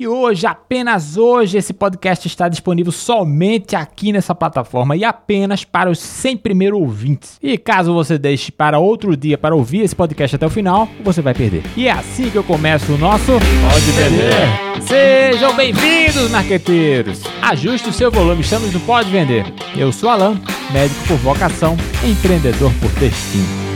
E hoje, apenas hoje, esse podcast está disponível somente aqui nessa plataforma e apenas para os 100 primeiros ouvintes. E caso você deixe para outro dia para ouvir esse podcast até o final, você vai perder. E é assim que eu começo o nosso Pode Vender. Sejam bem-vindos, marqueteiros! Ajuste o seu volume, estamos no Pode Vender. Eu sou Alan, médico por vocação, empreendedor por destino.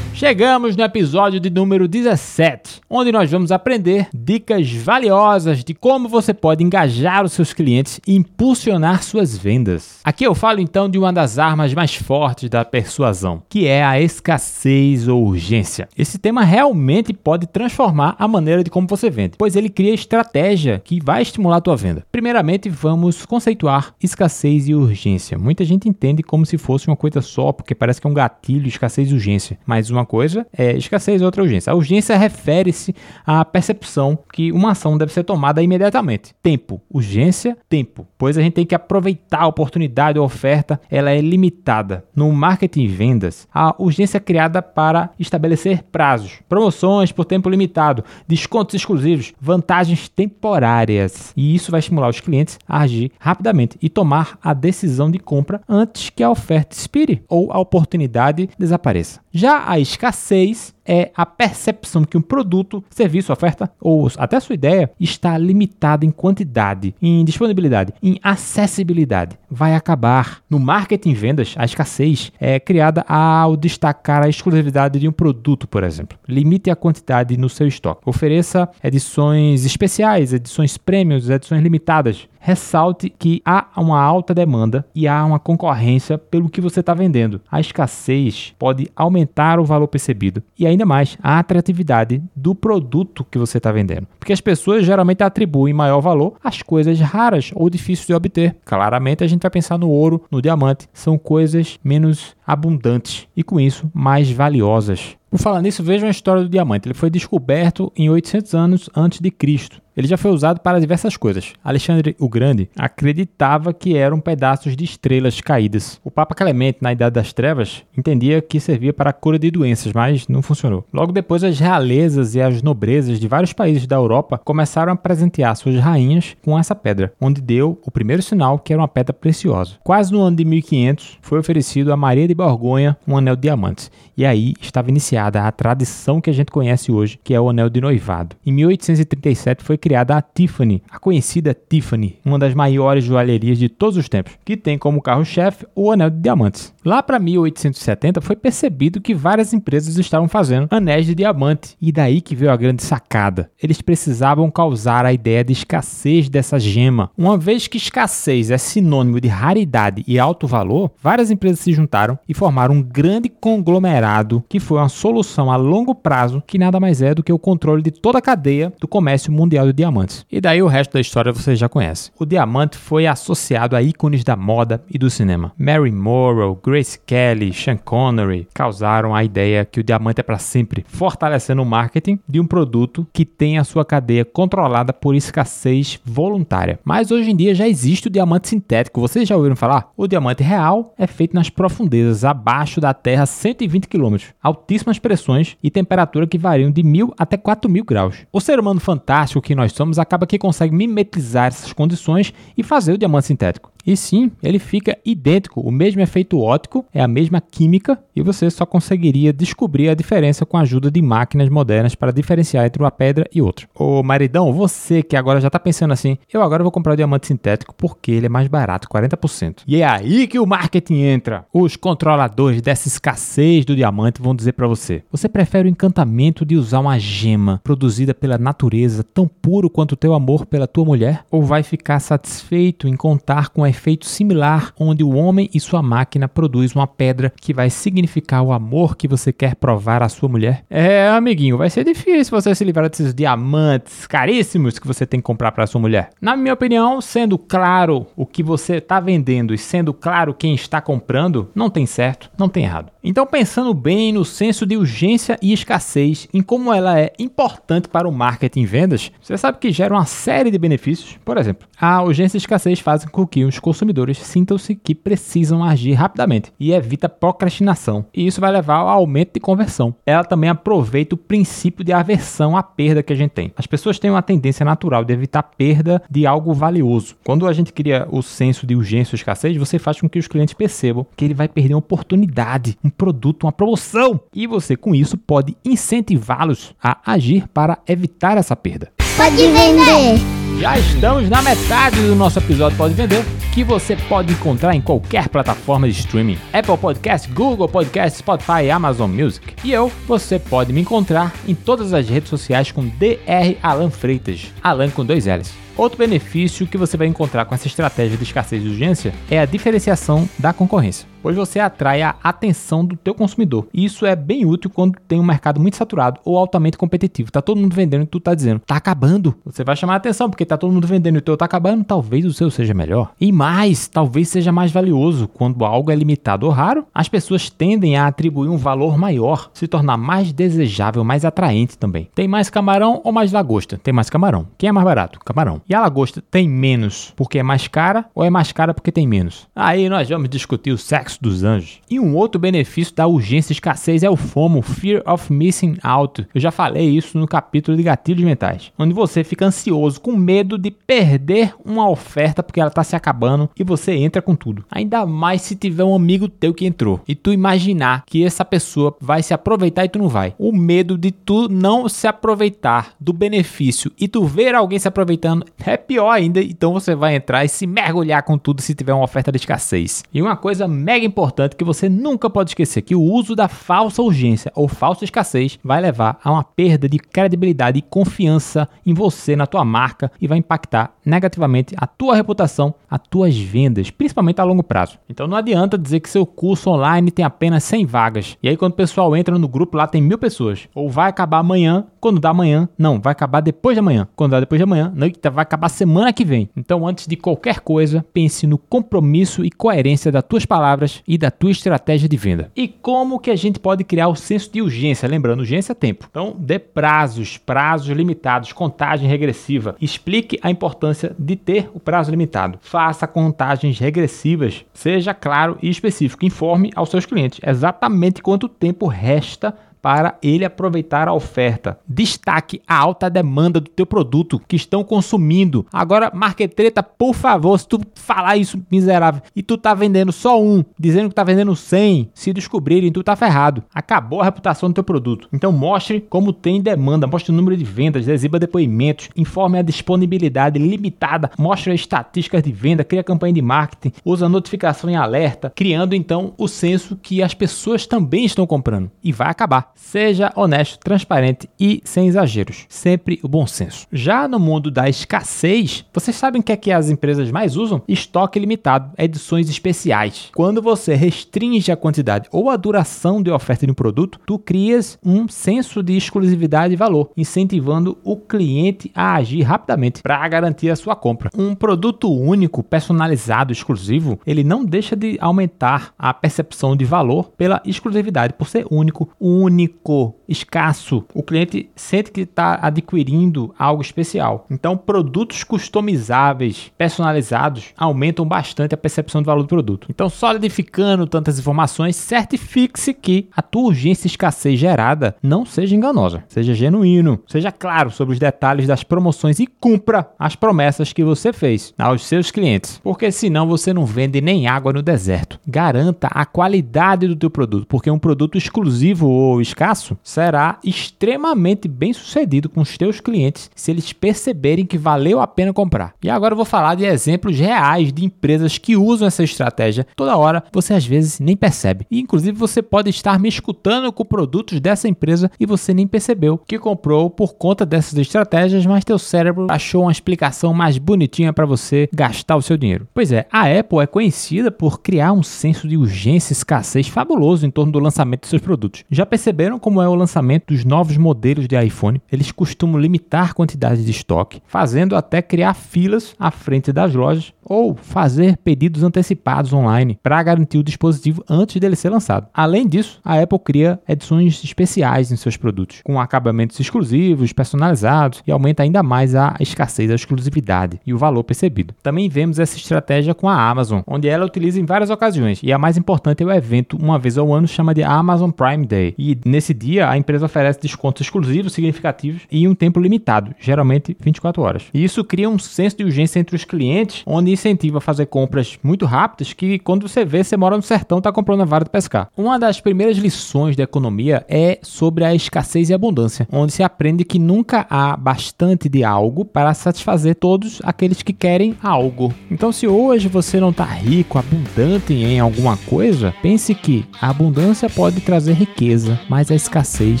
Chegamos no episódio de número 17, onde nós vamos aprender dicas valiosas de como você pode engajar os seus clientes e impulsionar suas vendas. Aqui eu falo então de uma das armas mais fortes da persuasão, que é a escassez ou urgência. Esse tema realmente pode transformar a maneira de como você vende, pois ele cria estratégia que vai estimular a tua venda. Primeiramente, vamos conceituar escassez e urgência. Muita gente entende como se fosse uma coisa só, porque parece que é um gatilho, escassez e urgência, mas uma coisa é escassez, outra urgência. A urgência refere-se à percepção que uma ação deve ser tomada imediatamente. Tempo, urgência, tempo. Pois a gente tem que aproveitar a oportunidade ou oferta, ela é limitada. No marketing e vendas, a urgência é criada para estabelecer prazos, promoções por tempo limitado, descontos exclusivos, vantagens temporárias. E isso vai estimular os clientes a agir rapidamente e tomar a decisão de compra antes que a oferta expire ou a oportunidade desapareça. Já a escassez é a percepção que um produto, serviço, oferta ou até sua ideia está limitada em quantidade, em disponibilidade, em acessibilidade. Vai acabar. No marketing vendas, a escassez é criada ao destacar a exclusividade de um produto, por exemplo. Limite a quantidade no seu estoque. Ofereça edições especiais, edições prêmios, edições limitadas ressalte que há uma alta demanda e há uma concorrência pelo que você está vendendo. A escassez pode aumentar o valor percebido e ainda mais a atratividade do produto que você está vendendo, porque as pessoas geralmente atribuem maior valor às coisas raras ou difíceis de obter. Claramente a gente vai pensar no ouro, no diamante, são coisas menos abundantes e com isso mais valiosas. Por falar nisso, vejam a história do diamante. Ele foi descoberto em 800 anos antes de Cristo. Ele já foi usado para diversas coisas. Alexandre o Grande acreditava que eram pedaços de estrelas caídas. O Papa Clemente, na Idade das Trevas, entendia que servia para a cura de doenças, mas não funcionou. Logo depois, as realezas e as nobrezas de vários países da Europa começaram a presentear suas rainhas com essa pedra, onde deu o primeiro sinal que era uma pedra preciosa. Quase no ano de 1500, foi oferecido a Maria de Borgonha um anel de diamantes. E aí estava iniciada a tradição que a gente conhece hoje, que é o anel de noivado. Em 1837 foi criado criada a Tiffany, a conhecida Tiffany, uma das maiores joalherias de todos os tempos, que tem como carro-chefe o anel de diamantes. Lá para 1870 foi percebido que várias empresas estavam fazendo anéis de diamante, e daí que veio a grande sacada. Eles precisavam causar a ideia de escassez dessa gema. Uma vez que escassez é sinônimo de raridade e alto valor, várias empresas se juntaram e formaram um grande conglomerado que foi uma solução a longo prazo que nada mais é do que o controle de toda a cadeia do comércio mundial de diamantes. E daí o resto da história você já conhece. O diamante foi associado a ícones da moda e do cinema. Mary Morrow, Grace Kelly, Sean Connery causaram a ideia que o diamante é para sempre, fortalecendo o marketing de um produto que tem a sua cadeia controlada por escassez voluntária. Mas hoje em dia já existe o diamante sintético. Vocês já ouviram falar? O diamante real é feito nas profundezas abaixo da Terra, 120 km, altíssimas pressões e temperatura que variam de 1000 até 4000 graus. O ser humano fantástico que nós somos, acaba que consegue mimetizar essas condições e fazer o diamante sintético. E sim, ele fica idêntico, o mesmo efeito óptico, é a mesma química e você só conseguiria descobrir a diferença com a ajuda de máquinas modernas para diferenciar entre uma pedra e outra. Ô maridão, você que agora já está pensando assim, eu agora vou comprar o diamante sintético porque ele é mais barato, 40%. E é aí que o marketing entra. Os controladores dessa escassez do diamante vão dizer para você: você prefere o encantamento de usar uma gema produzida pela natureza tão puro quanto o teu amor pela tua mulher? Ou vai ficar satisfeito em contar com a efeito similar onde o homem e sua máquina produzem uma pedra que vai significar o amor que você quer provar à sua mulher? É, amiguinho, vai ser difícil você se livrar desses diamantes caríssimos que você tem que comprar para sua mulher. Na minha opinião, sendo claro o que você está vendendo e sendo claro quem está comprando, não tem certo, não tem errado. Então, pensando bem no senso de urgência e escassez, em como ela é importante para o marketing e vendas, você sabe que gera uma série de benefícios. Por exemplo, a urgência e escassez fazem com que os consumidores sintam-se que precisam agir rapidamente e evita procrastinação. E isso vai levar ao aumento de conversão. Ela também aproveita o princípio de aversão à perda que a gente tem. As pessoas têm uma tendência natural de evitar perda de algo valioso. Quando a gente cria o senso de urgência ou escassez, você faz com que os clientes percebam que ele vai perder uma oportunidade, um produto, uma promoção. E você, com isso, pode incentivá-los a agir para evitar essa perda. Pode vender! Já estamos na metade do nosso episódio Pode Vender, que você pode encontrar em qualquer plataforma de streaming: Apple Podcast, Google Podcast, Spotify, Amazon Music. E eu, você pode me encontrar em todas as redes sociais com Dr. Alan Freitas, Alan com dois L's. Outro benefício que você vai encontrar com essa estratégia de escassez de urgência é a diferenciação da concorrência pois você atrai a atenção do teu consumidor. E isso é bem útil quando tem um mercado muito saturado ou altamente competitivo. Tá todo mundo vendendo e tu tá dizendo, tá acabando. Você vai chamar a atenção porque tá todo mundo vendendo e o teu tá acabando, talvez o seu seja melhor. E mais, talvez seja mais valioso. Quando algo é limitado ou raro, as pessoas tendem a atribuir um valor maior, se tornar mais desejável, mais atraente também. Tem mais camarão ou mais lagosta? Tem mais camarão. Quem é mais barato? Camarão. E a lagosta tem menos porque é mais cara ou é mais cara porque tem menos? Aí nós vamos discutir o sexo dos anjos. E um outro benefício da urgência e escassez é o FOMO, Fear of Missing Out. Eu já falei isso no capítulo de gatilhos mentais, onde você fica ansioso, com medo de perder uma oferta porque ela está se acabando e você entra com tudo. Ainda mais se tiver um amigo teu que entrou e tu imaginar que essa pessoa vai se aproveitar e tu não vai. O medo de tu não se aproveitar do benefício e tu ver alguém se aproveitando é pior ainda, então você vai entrar e se mergulhar com tudo se tiver uma oferta de escassez. E uma coisa mega importante que você nunca pode esquecer que o uso da falsa urgência ou falsa escassez vai levar a uma perda de credibilidade e confiança em você, na tua marca e vai impactar negativamente a tua reputação, as tuas vendas, principalmente a longo prazo. Então não adianta dizer que seu curso online tem apenas 100 vagas e aí quando o pessoal entra no grupo lá tem mil pessoas. Ou vai acabar amanhã, quando dá amanhã, não, vai acabar depois de amanhã. Quando dá depois de amanhã, não, vai acabar semana que vem. Então antes de qualquer coisa, pense no compromisso e coerência das tuas palavras e da tua estratégia de venda. E como que a gente pode criar o senso de urgência? Lembrando, urgência é tempo. Então, dê prazos, prazos limitados, contagem regressiva. Explique a importância de ter o prazo limitado. Faça contagens regressivas. Seja claro e específico. Informe aos seus clientes exatamente quanto tempo resta para ele aproveitar a oferta. Destaque a alta demanda do teu produto que estão consumindo. Agora, marquetreta, por favor, se tu falar isso miserável e tu tá vendendo só um, dizendo que tá vendendo 100, se descobrirem, tu tá ferrado. Acabou a reputação do teu produto. Então mostre como tem demanda, mostre o número de vendas, exiba depoimentos, informe a disponibilidade limitada, mostre as estatísticas de venda, cria campanha de marketing, usa notificação em alerta, criando então o senso que as pessoas também estão comprando e vai acabar. Seja honesto, transparente e sem exageros. Sempre o bom senso. Já no mundo da escassez, vocês sabem o que é que as empresas mais usam? Estoque limitado, edições especiais. Quando você restringe a quantidade ou a duração de oferta de um produto, tu crias um senso de exclusividade e valor, incentivando o cliente a agir rapidamente para garantir a sua compra. Um produto único, personalizado, exclusivo, ele não deixa de aumentar a percepção de valor pela exclusividade, por ser único, único único, escasso, o cliente sente que está adquirindo algo especial. Então, produtos customizáveis, personalizados, aumentam bastante a percepção do valor do produto. Então, solidificando tantas informações, certifique-se que a tua urgência e escassez gerada não seja enganosa, seja genuíno, seja claro sobre os detalhes das promoções e cumpra as promessas que você fez aos seus clientes, porque senão você não vende nem água no deserto. Garanta a qualidade do teu produto, porque um produto exclusivo ou escasso, será extremamente bem sucedido com os teus clientes se eles perceberem que valeu a pena comprar. E agora eu vou falar de exemplos reais de empresas que usam essa estratégia toda hora, você às vezes nem percebe. E inclusive você pode estar me escutando com produtos dessa empresa e você nem percebeu que comprou por conta dessas estratégias, mas teu cérebro achou uma explicação mais bonitinha para você gastar o seu dinheiro. Pois é, a Apple é conhecida por criar um senso de urgência e escassez fabuloso em torno do lançamento de seus produtos. Já percebeu perceberam como é o lançamento dos novos modelos de iPhone? Eles costumam limitar a quantidade de estoque, fazendo até criar filas à frente das lojas ou fazer pedidos antecipados online para garantir o dispositivo antes dele ser lançado. Além disso, a Apple cria edições especiais em seus produtos, com acabamentos exclusivos, personalizados e aumenta ainda mais a escassez da exclusividade e o valor percebido. Também vemos essa estratégia com a Amazon, onde ela utiliza em várias ocasiões, e a mais importante é o evento uma vez ao ano chama de Amazon Prime Day. E nesse dia a empresa oferece descontos exclusivos significativos e um tempo limitado, geralmente 24 horas. E isso cria um senso de urgência entre os clientes, onde incentiva a fazer compras muito rápidas que quando você vê, você mora no sertão, tá comprando a vara de pescar. Uma das primeiras lições da economia é sobre a escassez e abundância, onde se aprende que nunca há bastante de algo para satisfazer todos aqueles que querem algo. Então, se hoje você não está rico, abundante em alguma coisa, pense que a abundância pode trazer riqueza, mas a escassez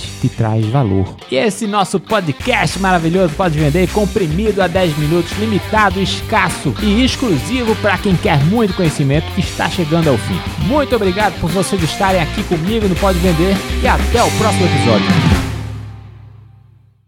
te traz valor. E esse nosso podcast maravilhoso pode vender comprimido a 10 minutos, limitado, escasso e exclusivo para quem quer muito conhecimento está chegando ao fim. Muito obrigado por vocês estarem aqui comigo no Pode Vender e até o próximo episódio.